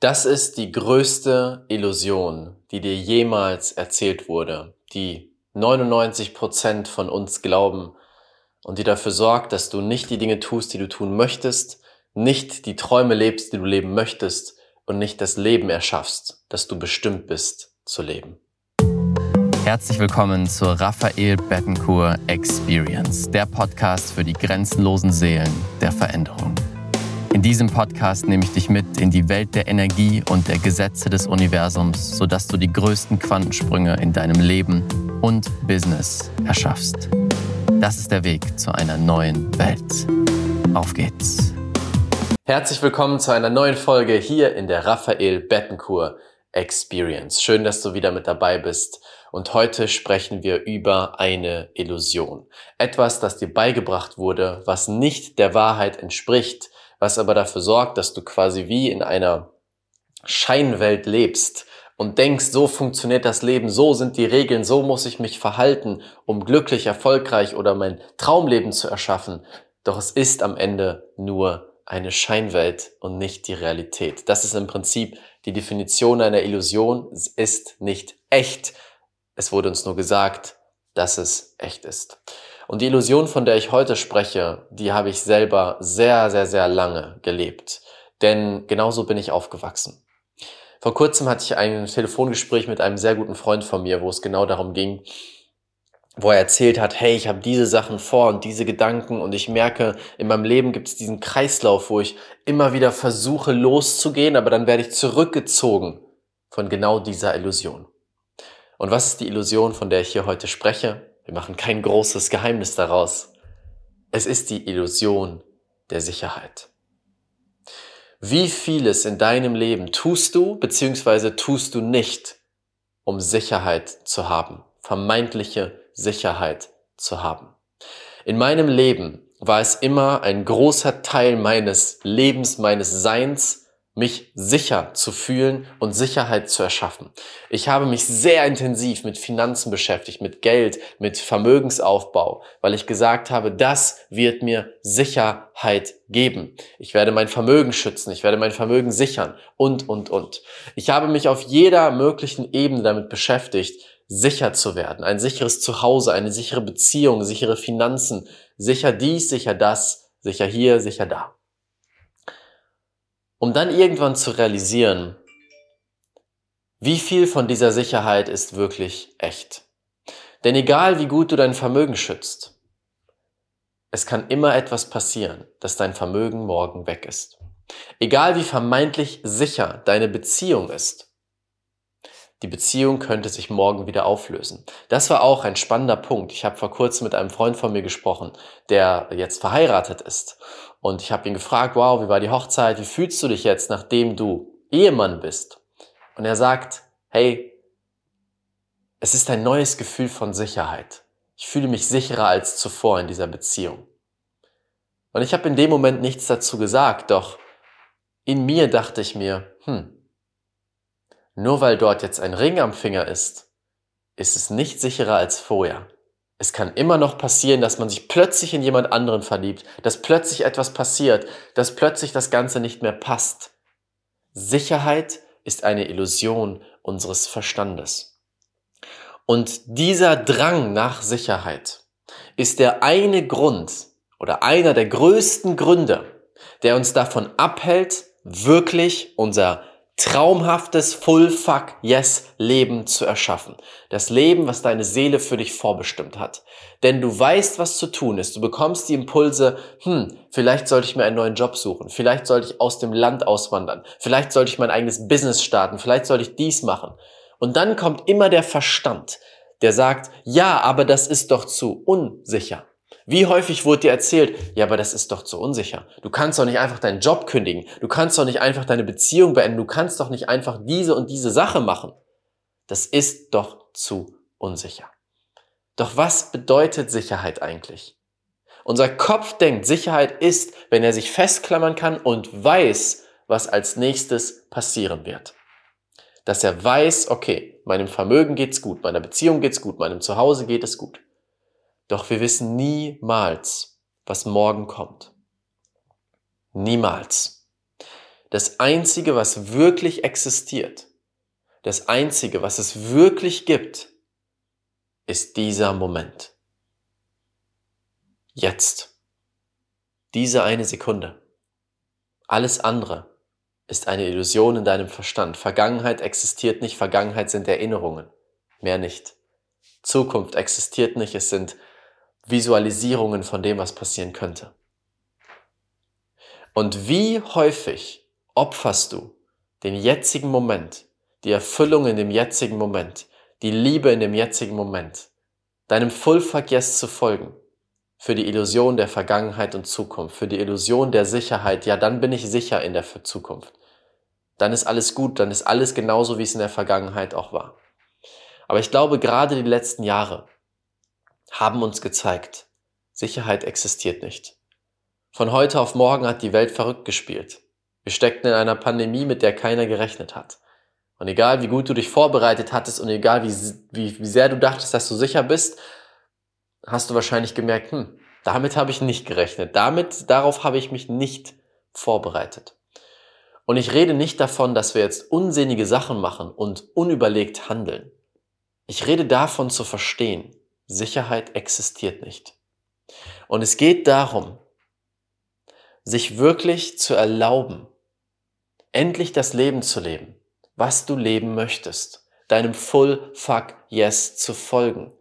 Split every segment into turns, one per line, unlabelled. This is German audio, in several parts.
Das ist die größte Illusion, die dir jemals erzählt wurde, die 99 Prozent von uns glauben und die dafür sorgt, dass du nicht die Dinge tust, die du tun möchtest, nicht die Träume lebst, die du leben möchtest und nicht das Leben erschaffst, das du bestimmt bist zu leben.
Herzlich willkommen zur Raphael Bettencourt Experience, der Podcast für die grenzenlosen Seelen der Veränderung. In diesem Podcast nehme ich dich mit in die Welt der Energie und der Gesetze des Universums, sodass du die größten Quantensprünge in deinem Leben und Business erschaffst. Das ist der Weg zu einer neuen Welt. Auf geht's.
Herzlich willkommen zu einer neuen Folge hier in der Raphael Bettencourt Experience. Schön, dass du wieder mit dabei bist. Und heute sprechen wir über eine Illusion. Etwas, das dir beigebracht wurde, was nicht der Wahrheit entspricht, was aber dafür sorgt, dass du quasi wie in einer Scheinwelt lebst und denkst, so funktioniert das Leben, so sind die Regeln, so muss ich mich verhalten, um glücklich, erfolgreich oder mein Traumleben zu erschaffen. Doch es ist am Ende nur eine Scheinwelt und nicht die Realität. Das ist im Prinzip die Definition einer Illusion. Es ist nicht echt. Es wurde uns nur gesagt, dass es echt ist. Und die Illusion, von der ich heute spreche, die habe ich selber sehr, sehr, sehr lange gelebt. Denn genauso bin ich aufgewachsen. Vor kurzem hatte ich ein Telefongespräch mit einem sehr guten Freund von mir, wo es genau darum ging, wo er erzählt hat, hey, ich habe diese Sachen vor und diese Gedanken und ich merke, in meinem Leben gibt es diesen Kreislauf, wo ich immer wieder versuche loszugehen, aber dann werde ich zurückgezogen von genau dieser Illusion. Und was ist die Illusion, von der ich hier heute spreche? Wir machen kein großes Geheimnis daraus. Es ist die Illusion der Sicherheit. Wie vieles in deinem Leben tust du bzw. tust du nicht, um Sicherheit zu haben, vermeintliche Sicherheit zu haben. In meinem Leben war es immer ein großer Teil meines Lebens, meines Seins, mich sicher zu fühlen und Sicherheit zu erschaffen. Ich habe mich sehr intensiv mit Finanzen beschäftigt, mit Geld, mit Vermögensaufbau, weil ich gesagt habe, das wird mir Sicherheit geben. Ich werde mein Vermögen schützen, ich werde mein Vermögen sichern und, und, und. Ich habe mich auf jeder möglichen Ebene damit beschäftigt, sicher zu werden, ein sicheres Zuhause, eine sichere Beziehung, sichere Finanzen, sicher dies, sicher das, sicher hier, sicher da um dann irgendwann zu realisieren, wie viel von dieser Sicherheit ist wirklich echt. Denn egal wie gut du dein Vermögen schützt, es kann immer etwas passieren, dass dein Vermögen morgen weg ist. Egal wie vermeintlich sicher deine Beziehung ist, die Beziehung könnte sich morgen wieder auflösen. Das war auch ein spannender Punkt. Ich habe vor kurzem mit einem Freund von mir gesprochen, der jetzt verheiratet ist. Und ich habe ihn gefragt, wow, wie war die Hochzeit? Wie fühlst du dich jetzt, nachdem du Ehemann bist? Und er sagt, hey, es ist ein neues Gefühl von Sicherheit. Ich fühle mich sicherer als zuvor in dieser Beziehung. Und ich habe in dem Moment nichts dazu gesagt, doch in mir dachte ich mir, hm, nur weil dort jetzt ein Ring am Finger ist, ist es nicht sicherer als vorher. Es kann immer noch passieren, dass man sich plötzlich in jemand anderen verliebt, dass plötzlich etwas passiert, dass plötzlich das Ganze nicht mehr passt. Sicherheit ist eine Illusion unseres Verstandes. Und dieser Drang nach Sicherheit ist der eine Grund oder einer der größten Gründe, der uns davon abhält, wirklich unser traumhaftes Full Fuck Yes Leben zu erschaffen. Das Leben, was deine Seele für dich vorbestimmt hat. Denn du weißt, was zu tun ist. Du bekommst die Impulse, hm, vielleicht sollte ich mir einen neuen Job suchen. Vielleicht sollte ich aus dem Land auswandern. Vielleicht sollte ich mein eigenes Business starten. Vielleicht sollte ich dies machen. Und dann kommt immer der Verstand, der sagt, ja, aber das ist doch zu unsicher. Wie häufig wurde dir erzählt, ja, aber das ist doch zu unsicher. Du kannst doch nicht einfach deinen Job kündigen. Du kannst doch nicht einfach deine Beziehung beenden. Du kannst doch nicht einfach diese und diese Sache machen. Das ist doch zu unsicher. Doch was bedeutet Sicherheit eigentlich? Unser Kopf denkt, Sicherheit ist, wenn er sich festklammern kann und weiß, was als nächstes passieren wird. Dass er weiß, okay, meinem Vermögen geht's gut, meiner Beziehung geht's gut, meinem Zuhause geht es gut. Doch wir wissen niemals, was morgen kommt. Niemals. Das Einzige, was wirklich existiert, das Einzige, was es wirklich gibt, ist dieser Moment. Jetzt. Diese eine Sekunde. Alles andere ist eine Illusion in deinem Verstand. Vergangenheit existiert nicht, Vergangenheit sind Erinnerungen. Mehr nicht. Zukunft existiert nicht, es sind Visualisierungen von dem, was passieren könnte. Und wie häufig opferst du den jetzigen Moment, die Erfüllung in dem jetzigen Moment, die Liebe in dem jetzigen Moment, deinem Full Yes zu folgen, für die Illusion der Vergangenheit und Zukunft, für die Illusion der Sicherheit, ja, dann bin ich sicher in der Zukunft. Dann ist alles gut, dann ist alles genauso, wie es in der Vergangenheit auch war. Aber ich glaube, gerade die letzten Jahre haben uns gezeigt, Sicherheit existiert nicht. Von heute auf morgen hat die Welt verrückt gespielt. Wir steckten in einer Pandemie, mit der keiner gerechnet hat. Und egal wie gut du dich vorbereitet hattest und egal wie, wie, wie sehr du dachtest, dass du sicher bist, hast du wahrscheinlich gemerkt, hm, damit habe ich nicht gerechnet. Damit, darauf habe ich mich nicht vorbereitet. Und ich rede nicht davon, dass wir jetzt unsinnige Sachen machen und unüberlegt handeln. Ich rede davon zu verstehen, Sicherheit existiert nicht. Und es geht darum, sich wirklich zu erlauben, endlich das Leben zu leben, was du leben möchtest, deinem Full Fuck Yes zu folgen.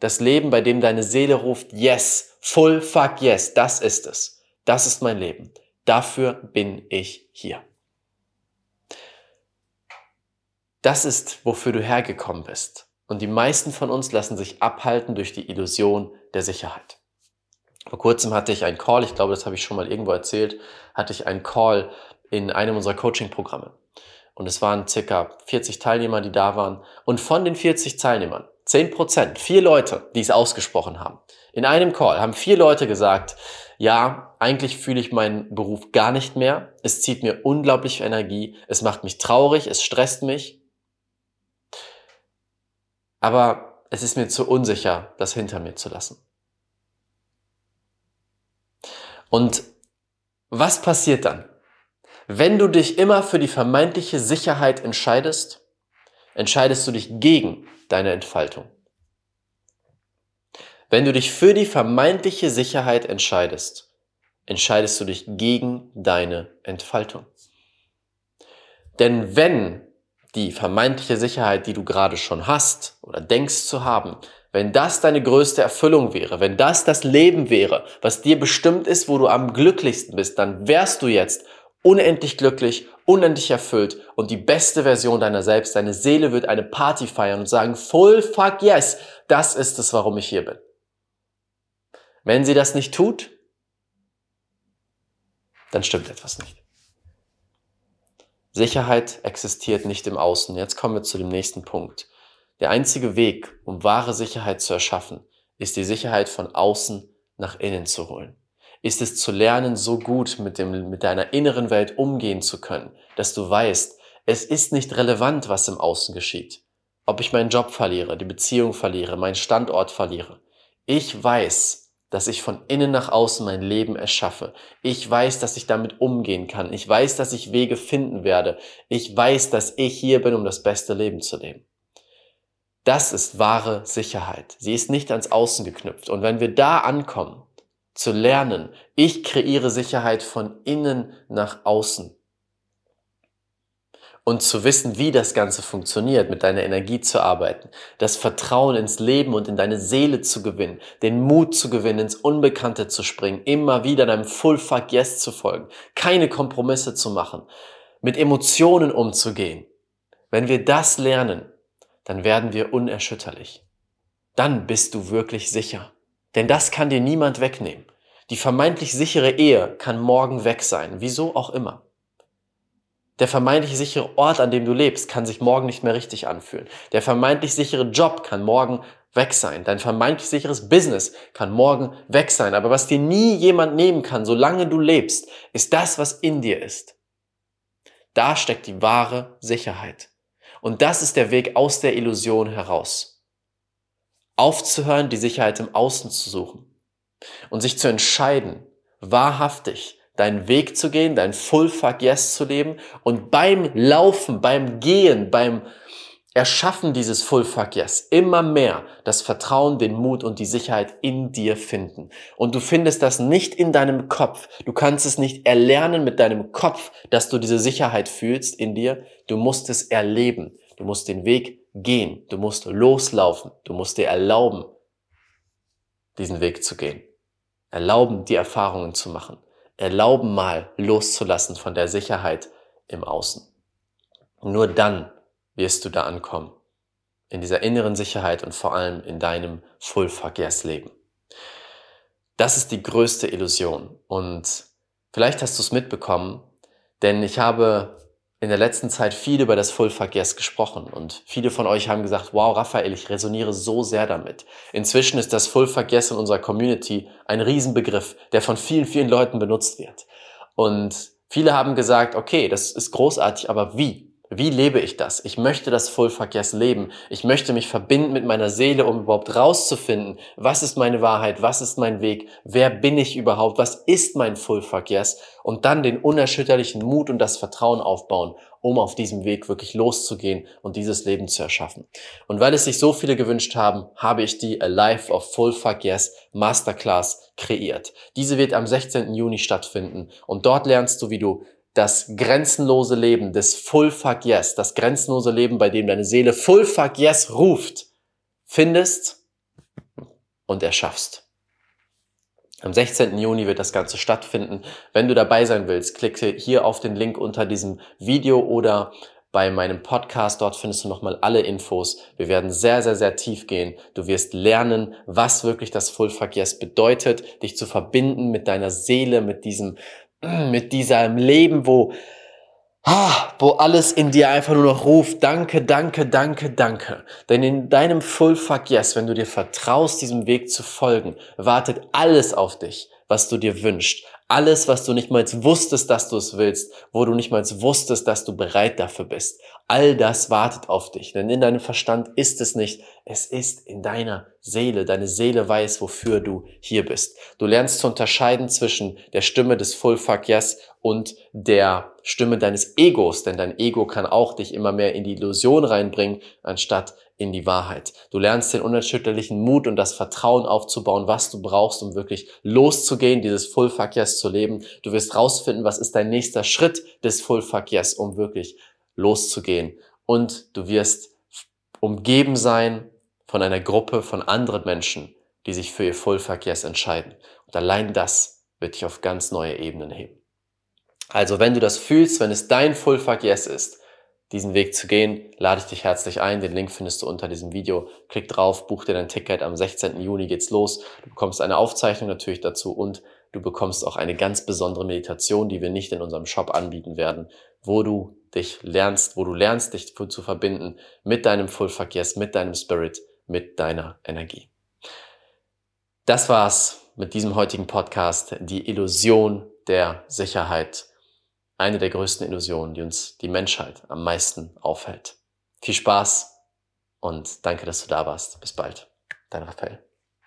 Das Leben, bei dem deine Seele ruft, Yes, Full Fuck Yes, das ist es. Das ist mein Leben. Dafür bin ich hier. Das ist, wofür du hergekommen bist. Und die meisten von uns lassen sich abhalten durch die Illusion der Sicherheit. Vor kurzem hatte ich einen Call, ich glaube, das habe ich schon mal irgendwo erzählt, hatte ich einen Call in einem unserer Coaching-Programme. Und es waren circa 40 Teilnehmer, die da waren. Und von den 40 Teilnehmern, 10 Prozent, vier Leute, die es ausgesprochen haben. In einem Call haben vier Leute gesagt, ja, eigentlich fühle ich meinen Beruf gar nicht mehr. Es zieht mir unglaublich Energie. Es macht mich traurig. Es stresst mich. Aber es ist mir zu unsicher, das hinter mir zu lassen. Und was passiert dann? Wenn du dich immer für die vermeintliche Sicherheit entscheidest, entscheidest du dich gegen deine Entfaltung. Wenn du dich für die vermeintliche Sicherheit entscheidest, entscheidest du dich gegen deine Entfaltung. Denn wenn die vermeintliche Sicherheit, die du gerade schon hast oder denkst zu haben, wenn das deine größte Erfüllung wäre, wenn das das Leben wäre, was dir bestimmt ist, wo du am glücklichsten bist, dann wärst du jetzt unendlich glücklich, unendlich erfüllt und die beste Version deiner selbst. Deine Seele wird eine Party feiern und sagen, full fuck yes, das ist es, warum ich hier bin. Wenn sie das nicht tut, dann stimmt etwas nicht. Sicherheit existiert nicht im Außen. Jetzt kommen wir zu dem nächsten Punkt. Der einzige Weg, um wahre Sicherheit zu erschaffen, ist die Sicherheit von außen nach innen zu holen. Ist es zu lernen, so gut mit, dem, mit deiner inneren Welt umgehen zu können, dass du weißt, es ist nicht relevant, was im Außen geschieht. Ob ich meinen Job verliere, die Beziehung verliere, meinen Standort verliere. Ich weiß, dass ich von innen nach außen mein Leben erschaffe. Ich weiß, dass ich damit umgehen kann. Ich weiß, dass ich Wege finden werde. Ich weiß, dass ich hier bin, um das beste Leben zu leben. Das ist wahre Sicherheit. Sie ist nicht ans Außen geknüpft. Und wenn wir da ankommen, zu lernen, ich kreiere Sicherheit von innen nach außen. Und zu wissen, wie das Ganze funktioniert, mit deiner Energie zu arbeiten, das Vertrauen ins Leben und in deine Seele zu gewinnen, den Mut zu gewinnen, ins Unbekannte zu springen, immer wieder deinem Full Fuck Yes zu folgen, keine Kompromisse zu machen, mit Emotionen umzugehen. Wenn wir das lernen, dann werden wir unerschütterlich. Dann bist du wirklich sicher. Denn das kann dir niemand wegnehmen. Die vermeintlich sichere Ehe kann morgen weg sein, wieso auch immer. Der vermeintlich sichere Ort, an dem du lebst, kann sich morgen nicht mehr richtig anfühlen. Der vermeintlich sichere Job kann morgen weg sein. Dein vermeintlich sicheres Business kann morgen weg sein. Aber was dir nie jemand nehmen kann, solange du lebst, ist das, was in dir ist. Da steckt die wahre Sicherheit. Und das ist der Weg aus der Illusion heraus. Aufzuhören, die Sicherheit im Außen zu suchen und sich zu entscheiden, wahrhaftig deinen Weg zu gehen, dein Full Fuck Yes zu leben und beim Laufen, beim Gehen, beim Erschaffen dieses Full Fuck Yes immer mehr das Vertrauen, den Mut und die Sicherheit in dir finden. Und du findest das nicht in deinem Kopf. Du kannst es nicht erlernen mit deinem Kopf, dass du diese Sicherheit fühlst in dir. Du musst es erleben. Du musst den Weg gehen. Du musst loslaufen. Du musst dir erlauben, diesen Weg zu gehen. Erlauben, die Erfahrungen zu machen. Erlauben mal loszulassen von der Sicherheit im Außen. Nur dann wirst du da ankommen. In dieser inneren Sicherheit und vor allem in deinem Full Fuck Yes Leben. Das ist die größte Illusion. Und vielleicht hast du es mitbekommen, denn ich habe in der letzten Zeit viel über das Full Fuck Yes gesprochen und viele von euch haben gesagt, wow, Raphael, ich resoniere so sehr damit. Inzwischen ist das Full Fuck Yes in unserer Community ein Riesenbegriff, der von vielen, vielen Leuten benutzt wird. Und viele haben gesagt, okay, das ist großartig, aber wie? Wie lebe ich das? Ich möchte das Vollverkehrs leben. Ich möchte mich verbinden mit meiner Seele, um überhaupt rauszufinden, was ist meine Wahrheit, was ist mein Weg, wer bin ich überhaupt, was ist mein Vollverkehrs und dann den unerschütterlichen Mut und das Vertrauen aufbauen, um auf diesem Weg wirklich loszugehen und dieses Leben zu erschaffen. Und weil es sich so viele gewünscht haben, habe ich die Alive of Full Fuck Yes Masterclass kreiert. Diese wird am 16. Juni stattfinden und dort lernst du, wie du das grenzenlose Leben des Full Fuck Yes, das grenzenlose Leben, bei dem deine Seele Full Fuck Yes ruft, findest und erschaffst. Am 16. Juni wird das Ganze stattfinden. Wenn du dabei sein willst, klicke hier auf den Link unter diesem Video oder bei meinem Podcast. Dort findest du nochmal alle Infos. Wir werden sehr, sehr, sehr tief gehen. Du wirst lernen, was wirklich das Full Fuck Yes bedeutet, dich zu verbinden mit deiner Seele, mit diesem mit diesem Leben, wo, ah, wo alles in dir einfach nur noch ruft, danke, danke, danke, danke. Denn in deinem Full Fuck Yes, wenn du dir vertraust, diesem Weg zu folgen, wartet alles auf dich, was du dir wünschst. Alles, was du nicht mal wusstest, dass du es willst, wo du nicht mal wusstest, dass du bereit dafür bist. All das wartet auf dich, denn in deinem Verstand ist es nicht, es ist in deiner Seele. Deine Seele weiß, wofür du hier bist. Du lernst zu unterscheiden zwischen der Stimme des Full Fuck Yes und der Stimme deines Egos, denn dein Ego kann auch dich immer mehr in die Illusion reinbringen, anstatt in die Wahrheit. Du lernst den unerschütterlichen Mut und das Vertrauen aufzubauen, was du brauchst, um wirklich loszugehen, dieses Full Fuck Yes zu leben. Du wirst rausfinden, was ist dein nächster Schritt des Full Fuck Yes, um wirklich loszugehen. Und du wirst umgeben sein von einer Gruppe von anderen Menschen, die sich für ihr Full Fuck Yes entscheiden. Und allein das wird dich auf ganz neue Ebenen heben. Also wenn du das fühlst, wenn es dein Full Fuck Yes ist, diesen Weg zu gehen, lade ich dich herzlich ein. Den Link findest du unter diesem Video. Klick drauf, buch dir dein Ticket. Am 16. Juni geht's los. Du bekommst eine Aufzeichnung natürlich dazu und du bekommst auch eine ganz besondere Meditation, die wir nicht in unserem Shop anbieten werden, wo du dich lernst, wo du lernst, dich zu verbinden mit deinem Full Verkehrs, mit deinem Spirit, mit deiner Energie. Das war's mit diesem heutigen Podcast. Die Illusion der Sicherheit. Eine der größten Illusionen, die uns die Menschheit am meisten aufhält. Viel Spaß und danke, dass du da warst. Bis bald. Dein Raphael.